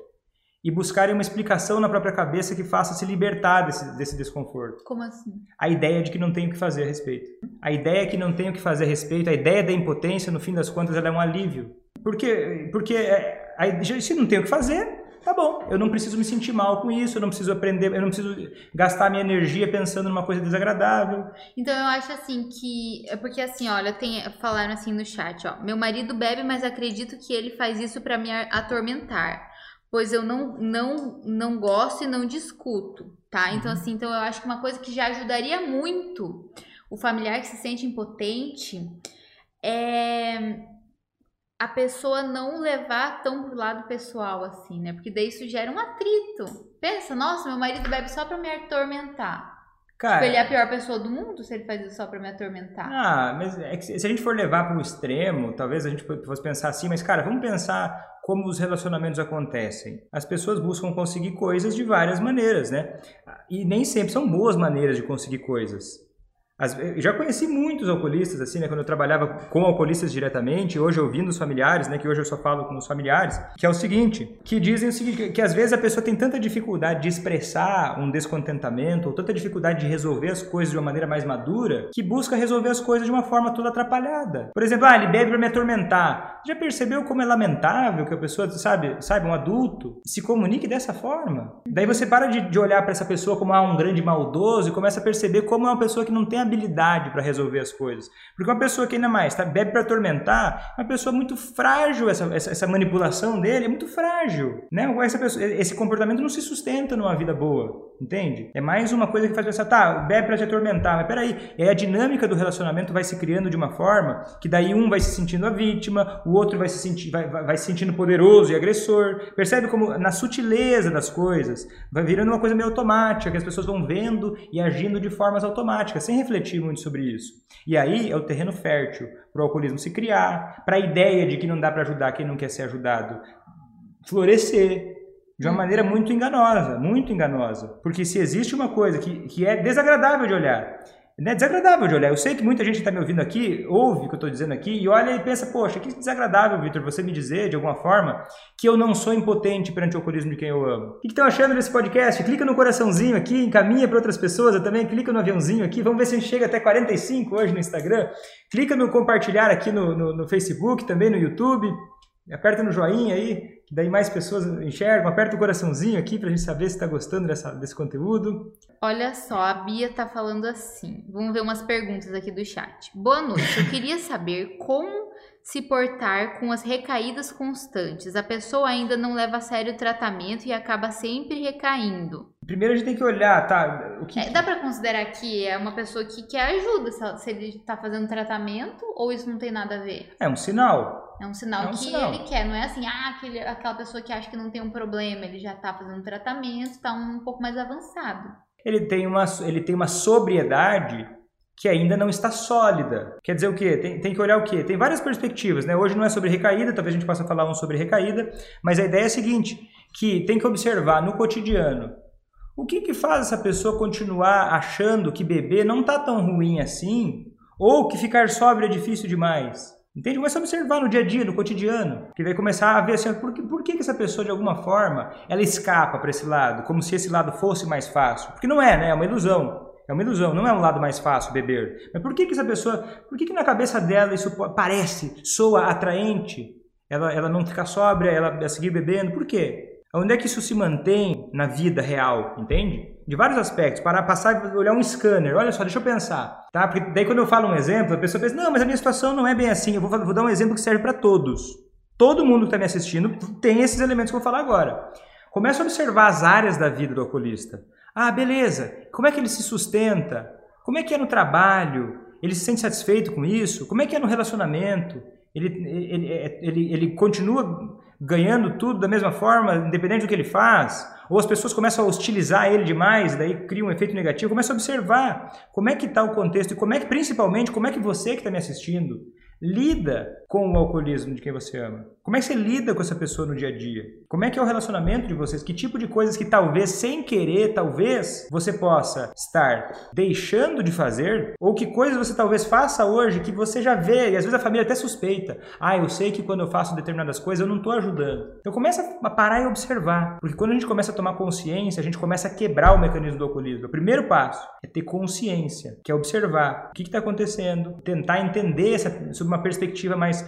e buscarem uma explicação na própria cabeça que faça se libertar desse, desse desconforto. Como assim? A ideia de que não tem o que fazer a respeito. A ideia de que não tem o que fazer a respeito, a ideia da impotência, no fim das contas, ela é um alívio. Porque, porque é, se não tem o que fazer, tá bom, eu não preciso me sentir mal com isso, eu não preciso aprender, eu não preciso gastar minha energia pensando numa coisa desagradável. Então eu acho assim que é porque assim, olha, tem falaram assim no chat, ó, meu marido bebe, mas acredito que ele faz isso para me atormentar, pois eu não não não gosto e não discuto, tá? Então uhum. assim, então eu acho que uma coisa que já ajudaria muito o familiar que se sente impotente é a pessoa não levar tão pro lado pessoal assim, né? Porque daí isso gera um atrito. Pensa, nossa, meu marido bebe só pra me atormentar. Cara, tipo, ele é a pior pessoa do mundo se ele faz isso só pra me atormentar. Ah, mas é que se a gente for levar para o extremo, talvez a gente fosse pensar assim, mas cara, vamos pensar como os relacionamentos acontecem. As pessoas buscam conseguir coisas de várias maneiras, né? E nem sempre são boas maneiras de conseguir coisas. As, já conheci muitos alcoolistas, assim, né? Quando eu trabalhava com alcoolistas diretamente, hoje ouvindo os familiares, né? Que hoje eu só falo com os familiares, que é o seguinte, que dizem o seguinte, que, que às vezes a pessoa tem tanta dificuldade de expressar um descontentamento, ou tanta dificuldade de resolver as coisas de uma maneira mais madura, que busca resolver as coisas de uma forma toda atrapalhada. Por exemplo, ah, ele bebe para me atormentar. Já percebeu como é lamentável que a pessoa, sabe, sabe, um adulto, se comunique dessa forma? Daí você para de, de olhar para essa pessoa como ah, um grande maldoso e começa a perceber como é uma pessoa que não tem a habilidade para resolver as coisas. Porque uma pessoa que ainda mais tá, bebe para atormentar, é uma pessoa muito frágil, essa, essa, essa, manipulação dele é muito frágil. Né? Essa pessoa, esse comportamento não se sustenta numa vida boa. Entende? É mais uma coisa que faz pensar, tá, bebe para te atormentar, mas peraí, aí a dinâmica do relacionamento vai se criando de uma forma que daí um vai se sentindo a vítima, o outro vai se, sentir, vai, vai, vai se sentindo poderoso e agressor. Percebe como na sutileza das coisas vai virando uma coisa meio automática, que as pessoas vão vendo e agindo de formas automáticas, sem refletir muito sobre isso. E aí é o terreno fértil para o alcoolismo se criar, para a ideia de que não dá para ajudar quem não quer ser ajudado florescer, de uma maneira muito enganosa, muito enganosa. Porque se existe uma coisa que, que é desagradável de olhar, é desagradável de olhar. Eu sei que muita gente está me ouvindo aqui, ouve o que eu estou dizendo aqui, e olha e pensa, poxa, que desagradável, Vitor, você me dizer, de alguma forma, que eu não sou impotente perante o alcoolismo de quem eu amo. O que estão achando desse podcast? Clica no coraçãozinho aqui, encaminha para outras pessoas, eu também clica no aviãozinho aqui, vamos ver se a gente chega até 45 hoje no Instagram. Clica no compartilhar aqui no, no, no Facebook, também no YouTube. Aperta no joinha aí, que daí mais pessoas enxergam. Aperta o coraçãozinho aqui para a gente saber se está gostando dessa, desse conteúdo. Olha só, a Bia está falando assim. Vamos ver umas perguntas aqui do chat. Boa noite. Eu queria saber como se portar com as recaídas constantes. A pessoa ainda não leva a sério o tratamento e acaba sempre recaindo. Primeiro a gente tem que olhar, tá? O que... É, dá para considerar que é uma pessoa que quer ajuda se ele está fazendo tratamento ou isso não tem nada a ver? É um sinal. É um sinal é um que sinal. ele quer, não é assim, ah, aquele, aquela pessoa que acha que não tem um problema, ele já está fazendo tratamento, está um pouco mais avançado. Ele tem uma, ele tem uma sobriedade que ainda não está sólida. Quer dizer o quê? Tem, tem, que olhar o quê? Tem várias perspectivas, né? Hoje não é sobre recaída, talvez a gente possa falar um sobre recaída, mas a ideia é a seguinte, que tem que observar no cotidiano o que, que faz essa pessoa continuar achando que beber não está tão ruim assim, ou que ficar sóbrio é difícil demais. Entende? Começa a observar no dia a dia, no cotidiano, que vai começar a ver assim, por que, por que essa pessoa, de alguma forma, ela escapa para esse lado, como se esse lado fosse mais fácil. Porque não é, né? É uma ilusão. É uma ilusão, não é um lado mais fácil beber. Mas por que, que essa pessoa, por que, que na cabeça dela isso parece, soa atraente? Ela, ela não ficar sóbria, ela seguir bebendo, por quê? Onde é que isso se mantém na vida real, entende? De vários aspectos, para passar olhar um scanner, olha só, deixa eu pensar, tá? Porque daí quando eu falo um exemplo, a pessoa pensa, não, mas a minha situação não é bem assim, eu vou, vou dar um exemplo que serve para todos. Todo mundo que está me assistindo tem esses elementos que eu vou falar agora. Começa a observar as áreas da vida do alcoolista. Ah, beleza. Como é que ele se sustenta? Como é que é no trabalho? Ele se sente satisfeito com isso? Como é que é no relacionamento? Ele, ele, ele, ele continua ganhando tudo da mesma forma, independente do que ele faz? Ou as pessoas começam a hostilizar ele demais, daí cria um efeito negativo? Começa a observar como é que está o contexto e como é que, principalmente, como é que você que está me assistindo lida com o alcoolismo de quem você ama? Como é que você lida com essa pessoa no dia a dia? Como é que é o relacionamento de vocês? Que tipo de coisas que talvez sem querer, talvez você possa estar deixando de fazer? Ou que coisas você talvez faça hoje que você já vê e às vezes a família até suspeita. Ah, eu sei que quando eu faço determinadas coisas eu não estou ajudando. Então começa a parar e observar. Porque quando a gente começa a tomar consciência, a gente começa a quebrar o mecanismo do alcoolismo. O primeiro passo é ter consciência, que é observar o que está acontecendo, tentar entender essa, sob uma perspectiva mais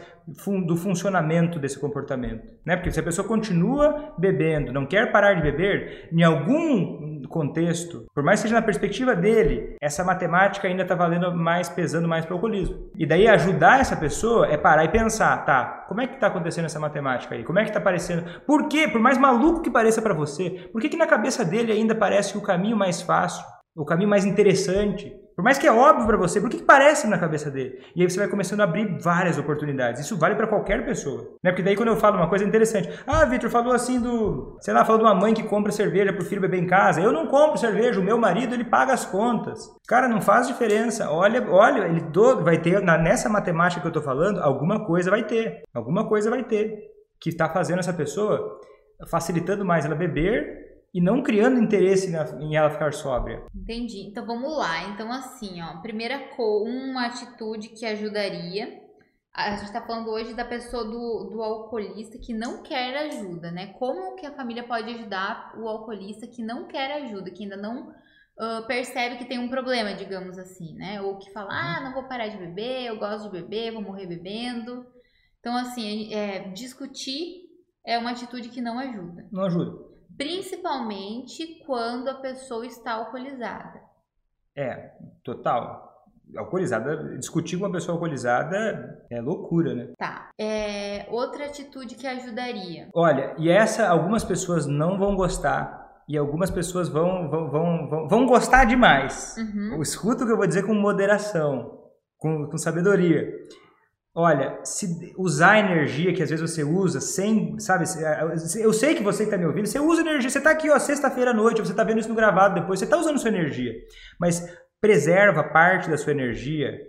do funcionamento desse comportamento. Né? Porque se a pessoa continua bebendo, não quer parar de beber, em algum contexto, por mais que seja na perspectiva dele, essa matemática ainda está valendo mais, pesando mais para o alcoolismo. E daí ajudar essa pessoa é parar e pensar, tá, como é que está acontecendo essa matemática aí? Como é que está aparecendo? Por quê? Por mais maluco que pareça para você, por que, que na cabeça dele ainda parece o caminho mais fácil, o caminho mais interessante, por mais que é óbvio para você, por que, que parece na cabeça dele? E aí você vai começando a abrir várias oportunidades. Isso vale para qualquer pessoa. Né? Porque daí quando eu falo uma coisa interessante, ah, Vitor, falou assim do, sei lá, falou de uma mãe que compra cerveja pro filho beber em casa. Eu não compro cerveja, o meu marido ele paga as contas. Cara, não faz diferença. Olha, olha, ele do, vai ter na, nessa matemática que eu tô falando, alguma coisa vai ter. Alguma coisa vai ter que está fazendo essa pessoa facilitando mais ela beber e não criando interesse em ela ficar sóbria. Entendi. Então vamos lá. Então assim, ó, primeira uma atitude que ajudaria. A gente está falando hoje da pessoa do, do alcoolista que não quer ajuda, né? Como que a família pode ajudar o alcoolista que não quer ajuda, que ainda não uh, percebe que tem um problema, digamos assim, né? Ou que fala, ah, não vou parar de beber, eu gosto de beber, vou morrer bebendo. Então, assim, é, discutir é uma atitude que não ajuda. Não ajuda. Principalmente quando a pessoa está alcoolizada. É, total. Alcoolizada, discutir com uma pessoa alcoolizada é loucura, né? Tá. É, outra atitude que ajudaria. Olha, e essa algumas pessoas não vão gostar e algumas pessoas vão, vão, vão, vão, vão gostar demais. Uhum. Escuta o que eu vou dizer com moderação, com, com sabedoria. Olha, se usar a energia que às vezes você usa sem, sabe, eu sei que você está me ouvindo, você usa energia, você está aqui, ó, sexta-feira à noite, você está vendo isso no gravado depois, você está usando sua energia, mas preserva parte da sua energia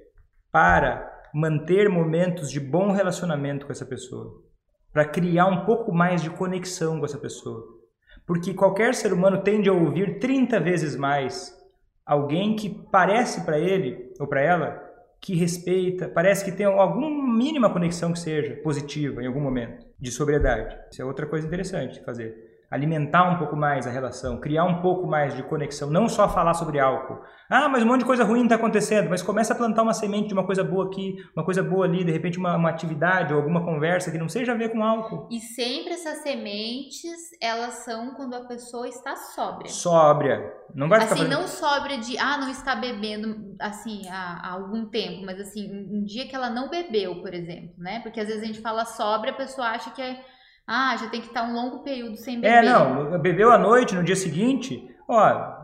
para manter momentos de bom relacionamento com essa pessoa, para criar um pouco mais de conexão com essa pessoa. Porque qualquer ser humano tende a ouvir 30 vezes mais alguém que parece para ele ou para ela que respeita, parece que tem alguma mínima conexão que seja positiva em algum momento de sobriedade. Isso é outra coisa interessante de fazer alimentar um pouco mais a relação, criar um pouco mais de conexão, não só falar sobre álcool. Ah, mas um monte de coisa ruim está acontecendo, mas começa a plantar uma semente de uma coisa boa aqui, uma coisa boa ali, de repente uma, uma atividade ou alguma conversa que não seja a ver com álcool. E sempre essas sementes, elas são quando a pessoa está sóbria. Sóbria. Não vai ficar Assim, fazendo... não sóbria de, ah, não está bebendo, assim, há, há algum tempo, mas assim, um, um dia que ela não bebeu, por exemplo, né? Porque às vezes a gente fala sóbria, a pessoa acha que é ah, já tem que estar um longo período sem é, beber. É, não, bebeu à noite, no dia seguinte, ó,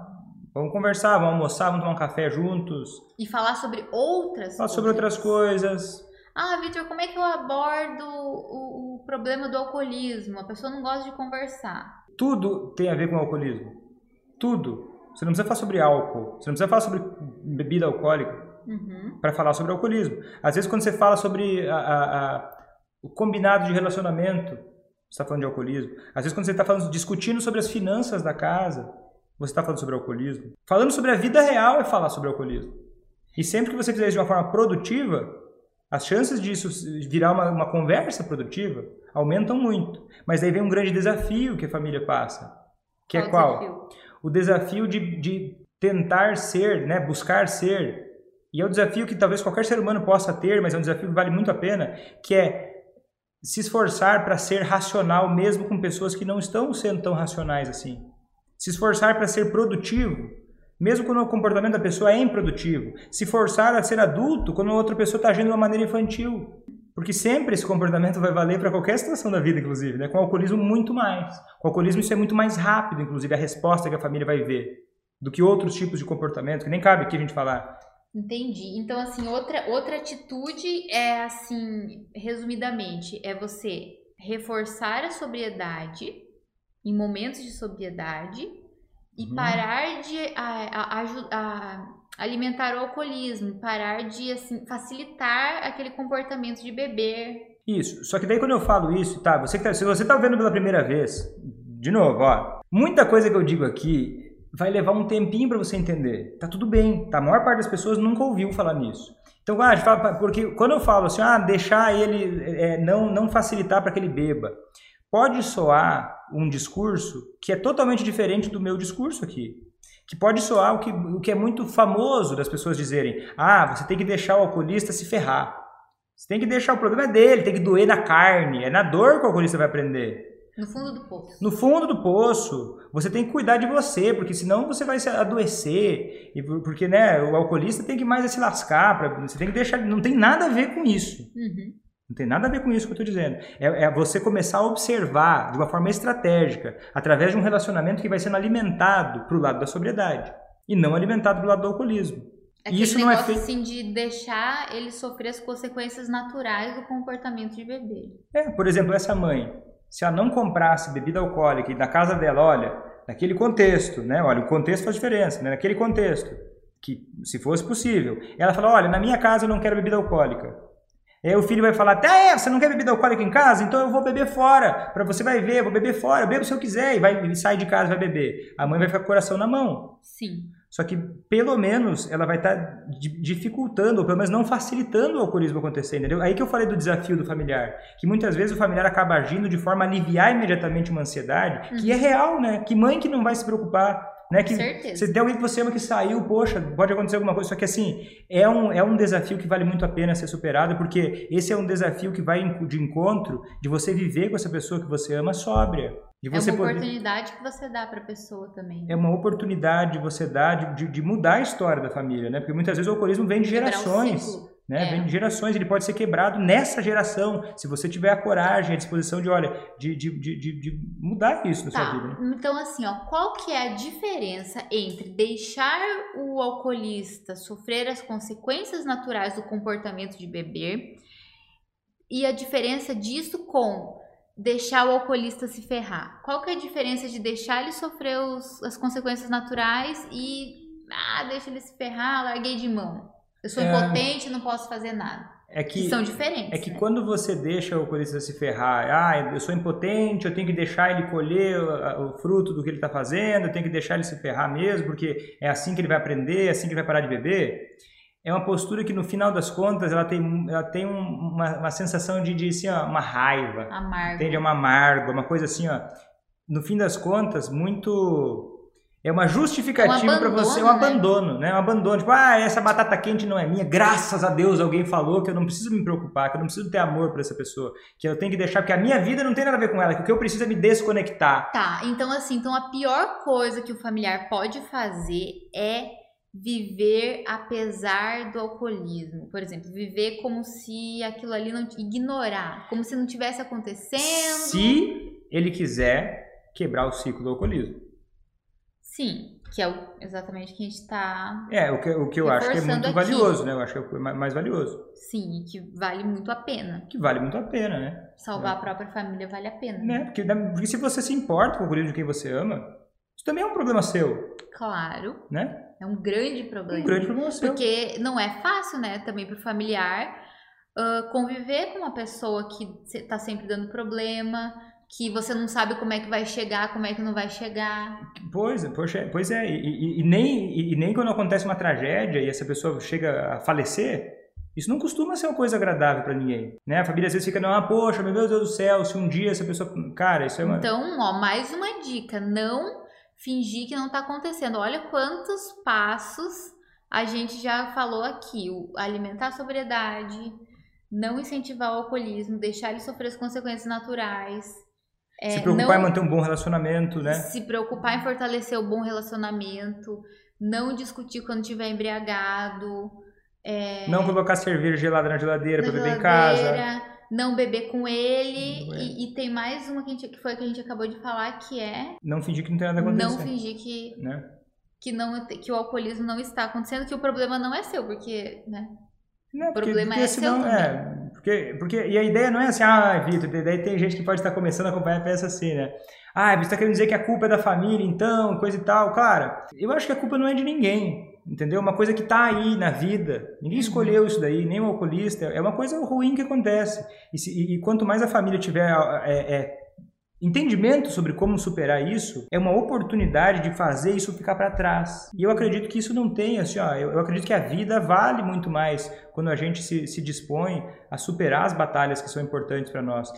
vamos conversar, vamos almoçar, vamos tomar um café juntos. E falar sobre outras Falar sobre outras coisas. Ah, Vitor, como é que eu abordo o, o, problema do alcoolismo? A pessoa não gosta de conversar. Tudo tem a ver com o alcoolismo. Tudo. Você não precisa falar sobre álcool, você não precisa falar sobre bebida alcoólica uhum. para falar sobre alcoolismo. Às vezes, quando você fala sobre a, a, a, o combinado de relacionamento, está falando de alcoolismo. Às vezes, quando você está falando, discutindo sobre as finanças da casa, você está falando sobre alcoolismo. Falando sobre a vida real é falar sobre alcoolismo. E sempre que você fizer isso de uma forma produtiva, as chances disso virar uma, uma conversa produtiva aumentam muito. Mas daí vem um grande desafio que a família passa. Que é qual é qual? Desafio? O desafio de, de tentar ser, né, buscar ser. E é um desafio que talvez qualquer ser humano possa ter, mas é um desafio que vale muito a pena, que é se esforçar para ser racional mesmo com pessoas que não estão sendo tão racionais assim. Se esforçar para ser produtivo, mesmo quando o comportamento da pessoa é improdutivo. Se forçar a ser adulto quando outra pessoa está agindo de uma maneira infantil. Porque sempre esse comportamento vai valer para qualquer situação da vida, inclusive. Né? Com o alcoolismo, muito mais. Com o alcoolismo, isso é muito mais rápido, inclusive, a resposta que a família vai ver do que outros tipos de comportamento, que nem cabe aqui a gente falar Entendi. Então, assim, outra, outra atitude é, assim, resumidamente, é você reforçar a sobriedade em momentos de sobriedade e uhum. parar de a, a, a, alimentar o alcoolismo, parar de, assim, facilitar aquele comportamento de beber. Isso. Só que daí quando eu falo isso, tá, você que tá, se você tá vendo pela primeira vez, de novo, ó, muita coisa que eu digo aqui vai levar um tempinho para você entender. Tá tudo bem, tá? A maior parte das pessoas nunca ouviu falar nisso. Então, ah, fala, porque quando eu falo assim, ah, deixar ele, é, não, não facilitar para que ele beba, pode soar um discurso que é totalmente diferente do meu discurso aqui. Que pode soar o que, o que é muito famoso das pessoas dizerem: ah, você tem que deixar o alcoolista se ferrar. Você tem que deixar o problema dele, tem que doer na carne. É na dor que o alcoolista vai aprender. No fundo do poço. No fundo do poço. Você tem que cuidar de você, porque senão você vai se adoecer. E porque né, o alcoolista tem que mais se lascar. Pra, você tem que deixar. Não tem nada a ver com isso. Uhum. Não tem nada a ver com isso que eu estou dizendo. É, é, você começar a observar de uma forma estratégica, através de um relacionamento que vai sendo alimentado para o lado da sobriedade e não alimentado para o lado do alcoolismo. Aquele isso não é feito... assim de deixar ele sofrer as consequências naturais do comportamento de beber. É, por exemplo, essa mãe se ela não comprasse bebida alcoólica e na casa dela, olha, naquele contexto, né? Olha, o contexto faz diferença, né? Naquele contexto, que se fosse possível, ela fala, olha, na minha casa eu não quero bebida alcoólica. Aí o filho vai falar, ah, é, você não quer bebida alcoólica em casa? Então eu vou beber fora. Para você vai ver, eu vou beber fora, eu bebo se eu quiser. E vai e sai de casa vai beber. A mãe vai ficar com o coração na mão. Sim. Só que, pelo menos, ela vai estar tá dificultando, ou pelo menos não facilitando o alcoolismo acontecer, entendeu? Aí que eu falei do desafio do familiar. Que muitas vezes o familiar acaba agindo de forma a aliviar imediatamente uma ansiedade, uhum. que é real, né? Que mãe que não vai se preocupar né? Que certeza. Você tem alguém que você ama que saiu, poxa, pode acontecer alguma coisa. Só que assim, é um, é um desafio que vale muito a pena ser superado, porque esse é um desafio que vai de encontro de você viver com essa pessoa que você ama sóbria. De você é uma poder... oportunidade que você dá para a pessoa também. É uma oportunidade de você dar, de, de, mudar a história da família, né? Porque muitas vezes o alcoolismo vem de gerações. Né? É. Vem de gerações, ele pode ser quebrado nessa geração, se você tiver a coragem, a disposição de, olha, de, de, de, de mudar isso na tá. sua vida. Né? Então, assim, ó, qual que é a diferença entre deixar o alcoolista sofrer as consequências naturais do comportamento de beber e a diferença disso com deixar o alcoolista se ferrar? Qual que é a diferença de deixar ele sofrer os, as consequências naturais e, ah, deixa ele se ferrar, larguei de mão? Eu sou é, impotente e não posso fazer nada. É que, que são diferentes. É que né? quando você deixa o alcoolista se ferrar, ah, eu sou impotente, eu tenho que deixar ele colher o, o fruto do que ele está fazendo, eu tenho que deixar ele se ferrar mesmo, porque é assim que ele vai aprender, é assim que ele vai parar de beber. É uma postura que, no final das contas, ela tem, ela tem um, uma, uma sensação de, de assim, ó, uma raiva. Amargo. Entende? É uma amargo, uma coisa assim, ó. No fim das contas, muito é uma justificativa para você, é um né? abandono, né? Um abandono. Tipo, ah, essa batata quente não é minha. Graças a Deus alguém falou que eu não preciso me preocupar, que eu não preciso ter amor por essa pessoa, que eu tenho que deixar, porque a minha vida não tem nada a ver com ela, que o que eu preciso é me desconectar. Tá, então assim, então a pior coisa que o familiar pode fazer é viver apesar do alcoolismo. Por exemplo, viver como se aquilo ali não ignorar, como se não tivesse acontecendo. Se ele quiser quebrar o ciclo do alcoolismo. Sim, que é o, exatamente o que a gente está. É, o que, o que eu acho que é muito aqui. valioso, né? Eu acho que é mais valioso. Sim, que vale muito a pena. Que vale muito a pena, né? Salvar é. a própria família vale a pena. Né? Porque, porque se você se importa com o guri de quem você ama, isso também é um problema seu. Claro. Né? É um grande problema. Um grande problema seu. Porque não é fácil, né? Também para o familiar uh, conviver com uma pessoa que está sempre dando problema que você não sabe como é que vai chegar, como é que não vai chegar. Pois, poxa, pois é, e, e, e nem, e, e, nem quando acontece uma tragédia e essa pessoa chega a falecer, isso não costuma ser uma coisa agradável para ninguém, né? A família às vezes fica, não, ah, poxa, meu Deus do céu, se um dia essa pessoa... Cara, isso é uma... Então, ó, mais uma dica, não fingir que não tá acontecendo. Olha quantos passos a gente já falou aqui. O alimentar a sobriedade, não incentivar o alcoolismo, deixar ele sofrer as consequências naturais, é, se preocupar não, em manter um bom relacionamento, né? Se preocupar em fortalecer o bom relacionamento, não discutir quando estiver embriagado. É, não colocar cerveja gelada na geladeira para beber em casa. Não beber com ele. E, e, tem mais uma que, gente, que foi que a gente acabou de falar, que é. Não fingir que não tem nada acontecendo. Não fingir que. Né? Que, não, que o alcoolismo não está acontecendo, que o problema não é seu, porque, né? Não, o problema porque, é senão, seu. É, porque, porque, e a ideia não é assim, ah, Vitor, daí tem gente que pode estar começando a acompanhar e pensa assim, né? Ah, você está querendo dizer que a culpa é da família, então, coisa e tal. Cara, eu acho que a culpa não é de ninguém, entendeu? Uma coisa que está aí na vida. Ninguém uhum. escolheu isso daí, nem o alcoolista. É uma coisa ruim que acontece. E, se, e, e quanto mais a família tiver é, é, Entendimento sobre como superar isso é uma oportunidade de fazer isso ficar para trás. E eu acredito que isso não tem, assim, ó, eu, eu, acredito que a vida vale muito mais quando a gente se, se dispõe a superar as batalhas que são importantes para nós.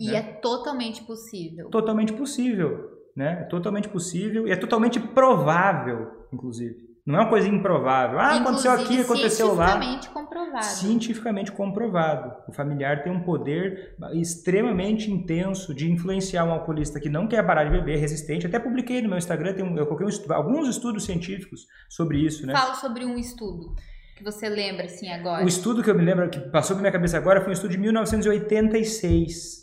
E né? é totalmente possível. Totalmente possível, né? É totalmente possível e é totalmente provável, inclusive. Não é uma coisa improvável. Ah, Inclusive, aconteceu aqui, aconteceu lá. Cientificamente comprovado. Cientificamente comprovado. O familiar tem um poder extremamente intenso de influenciar um alcoolista que não quer parar de beber, resistente. Até publiquei no meu Instagram, tem um, eu coloquei um, alguns estudos científicos sobre isso, né? Fala sobre um estudo que você lembra assim agora. O estudo que eu me lembro, que passou pela minha cabeça agora, foi um estudo de 1986.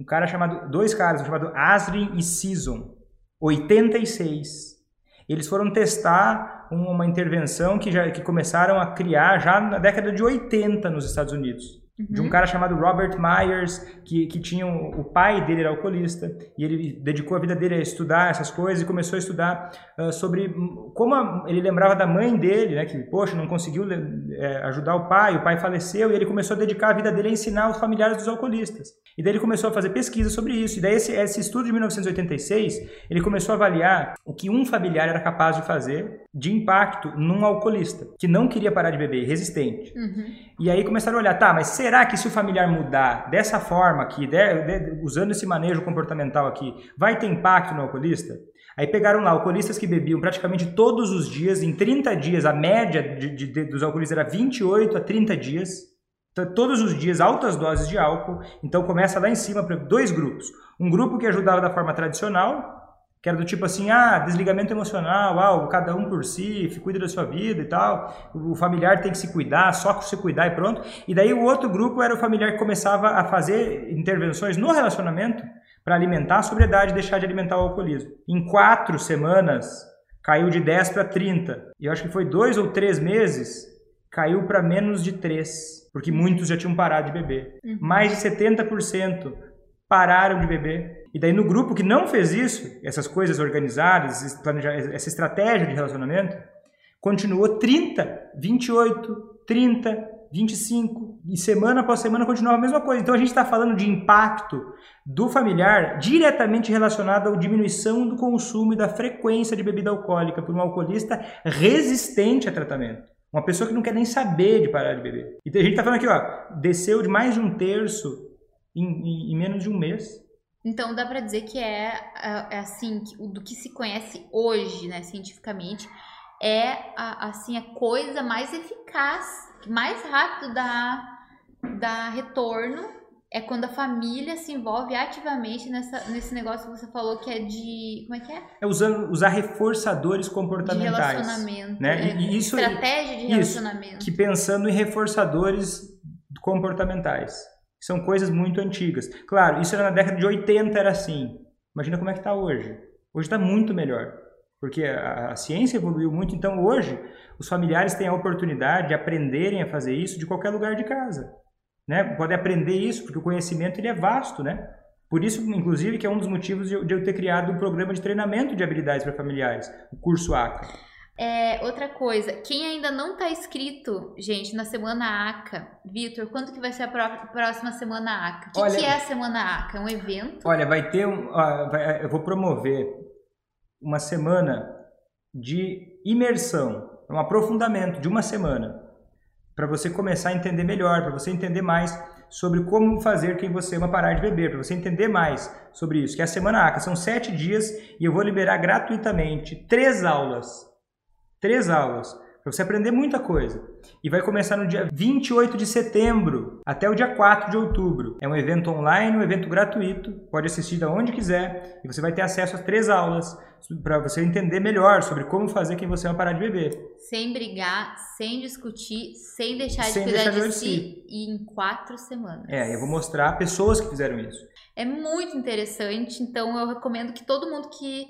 Um cara chamado, dois caras, um chamado Asrin e Season. 86. Eles foram testar uma intervenção que, já, que começaram a criar já na década de 80 nos Estados Unidos, de um cara chamado Robert Myers, que, que tinha um, o pai dele era alcoolista, e ele dedicou a vida dele a estudar essas coisas e começou a estudar uh, sobre como a, ele lembrava da mãe dele, né, que, poxa, não conseguiu é, ajudar o pai, o pai faleceu, e ele começou a dedicar a vida dele a ensinar os familiares dos alcoolistas. E daí ele começou a fazer pesquisa sobre isso, e daí esse, esse estudo de 1986, ele começou a avaliar o que um familiar era capaz de fazer de impacto num alcoolista, que não queria parar de beber, resistente. Uhum. E aí começaram a olhar, tá, mas será que se o familiar mudar dessa forma aqui, de, de, usando esse manejo comportamental aqui, vai ter impacto no alcoolista? Aí pegaram lá alcoolistas que bebiam praticamente todos os dias, em 30 dias, a média de, de, dos alcoolistas era 28 a 30 dias. Então, todos os dias, altas doses de álcool. Então começa lá em cima para dois grupos. Um grupo que ajudava da forma tradicional, que era do tipo assim, ah, desligamento emocional, ah, cada um por si, cuida da sua vida e tal, o familiar tem que se cuidar, só se cuidar e pronto. E daí o outro grupo era o familiar que começava a fazer intervenções no relacionamento para alimentar a sobriedade e deixar de alimentar o alcoolismo. Em quatro semanas, caiu de 10 para 30. E eu acho que foi dois ou três meses, caiu para menos de 3, porque muitos já tinham parado de beber. Uhum. Mais de 70% pararam de beber e daí no grupo que não fez isso, essas coisas organizadas, essa estratégia de relacionamento, continuou 30, 28, 30, 25 e semana após semana continuava a mesma coisa. Então a gente está falando de impacto do familiar diretamente relacionado à diminuição do consumo e da frequência de bebida alcoólica por um alcoolista resistente a tratamento. Uma pessoa que não quer nem saber de parar de beber. E a gente está falando aqui, ó, desceu de mais de um terço em, em, em menos de um mês. Então dá para dizer que é, é, é assim, do que se conhece hoje, né, cientificamente, é a, assim a coisa mais eficaz, mais rápido dá, dá retorno é quando a família se envolve ativamente nessa, nesse negócio que você falou que é de. Como é que é? É usando, usar reforçadores comportamentais. De relacionamento. Né? É, e isso, estratégia de relacionamento. Isso, que pensando em reforçadores comportamentais. São coisas muito antigas. Claro, isso era na década de 80, era assim. Imagina como é que está hoje. Hoje está muito melhor. Porque a, a, ciência evoluiu muito, então hoje os familiares têm a oportunidade de aprenderem a fazer isso de qualquer lugar de casa. Né? Podem aprender isso, porque o conhecimento ele é vasto, né? Por isso, inclusive, que é um dos motivos de, de eu ter criado um programa de treinamento de habilidades para familiares, o curso ACA. É, outra coisa, quem ainda não está inscrito, gente, na semana ACA, Vitor, quando que vai ser a próxima semana ACA? O que, que, é a semana ACA? É um evento? Olha, vai ter um. vai, eu vou promover uma semana de imersão, um aprofundamento de uma semana, para você começar a entender melhor, para você entender mais sobre como fazer quem você ama parar de beber, para você entender mais sobre isso. Que é a semana ACA, são sete dias e eu vou liberar gratuitamente três aulas Três aulas para você aprender muita coisa. E vai começar no dia 28 de setembro até o dia 4 de outubro. É um evento online, um evento gratuito, pode assistir de onde quiser e você vai ter acesso a três aulas para você entender melhor sobre como fazer quem você vai parar de beber. Sem brigar, sem discutir, sem deixar sem de cuidar deixar de, de si, e em quatro semanas. É, eu vou mostrar pessoas que fizeram isso. É muito interessante, então eu recomendo que todo mundo que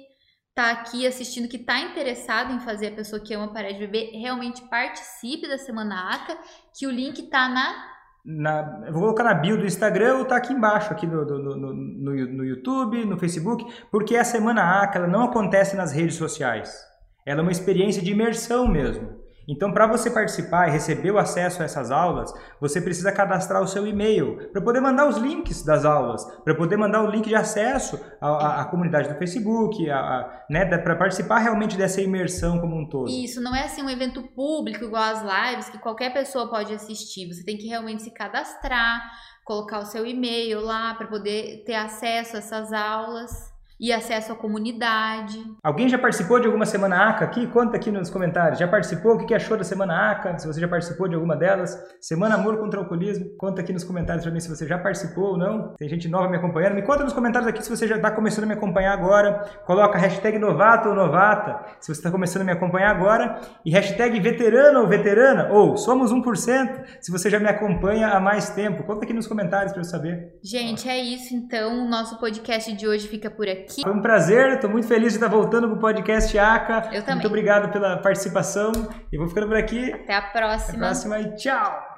tá aqui assistindo, que tá interessado em fazer a pessoa que ama parar de beber, realmente participe da Semana ACA, que o link tá na... Na, eu vou colocar na bio do Instagram ou tá aqui embaixo, aqui no, no, no, no, no YouTube, no Facebook, porque a Semana ACA ela não acontece nas redes sociais. Ela é uma experiência de imersão mesmo. Então, para você participar e receber o acesso a essas aulas, você precisa cadastrar o seu e-mail para poder mandar os links das aulas, para poder mandar o link de acesso à, à, comunidade do Facebook, né, para participar realmente dessa imersão como um todo. Isso, não é assim um evento público igual as lives que qualquer pessoa pode assistir. Você tem que realmente se cadastrar, colocar o seu e-mail lá para poder ter acesso a essas aulas e acesso à comunidade. Alguém já participou de alguma Semana ACA aqui? Conta aqui nos comentários. Já participou? O que achou da Semana ACA? Se você já participou de alguma delas. Semana Amor contra o Alcoolismo. Conta aqui nos comentários para mim se você já participou ou não. Tem gente nova me acompanhando. Me conta nos comentários aqui se você já está começando a me acompanhar agora. Coloca hashtag novato ou novata se você está começando a me acompanhar agora. E hashtag veterano ou veterana ou somos 1% se você já me acompanha há mais tempo. Conta aqui nos comentários para eu saber. Gente, é isso então. O nosso podcast de hoje fica por aqui aqui. Foi um prazer, estou muito feliz de estar voltando para o podcast ACA. Eu também. Muito obrigado pela participação e vou ficando por aqui. Até a próxima. Até a próxima e tchau!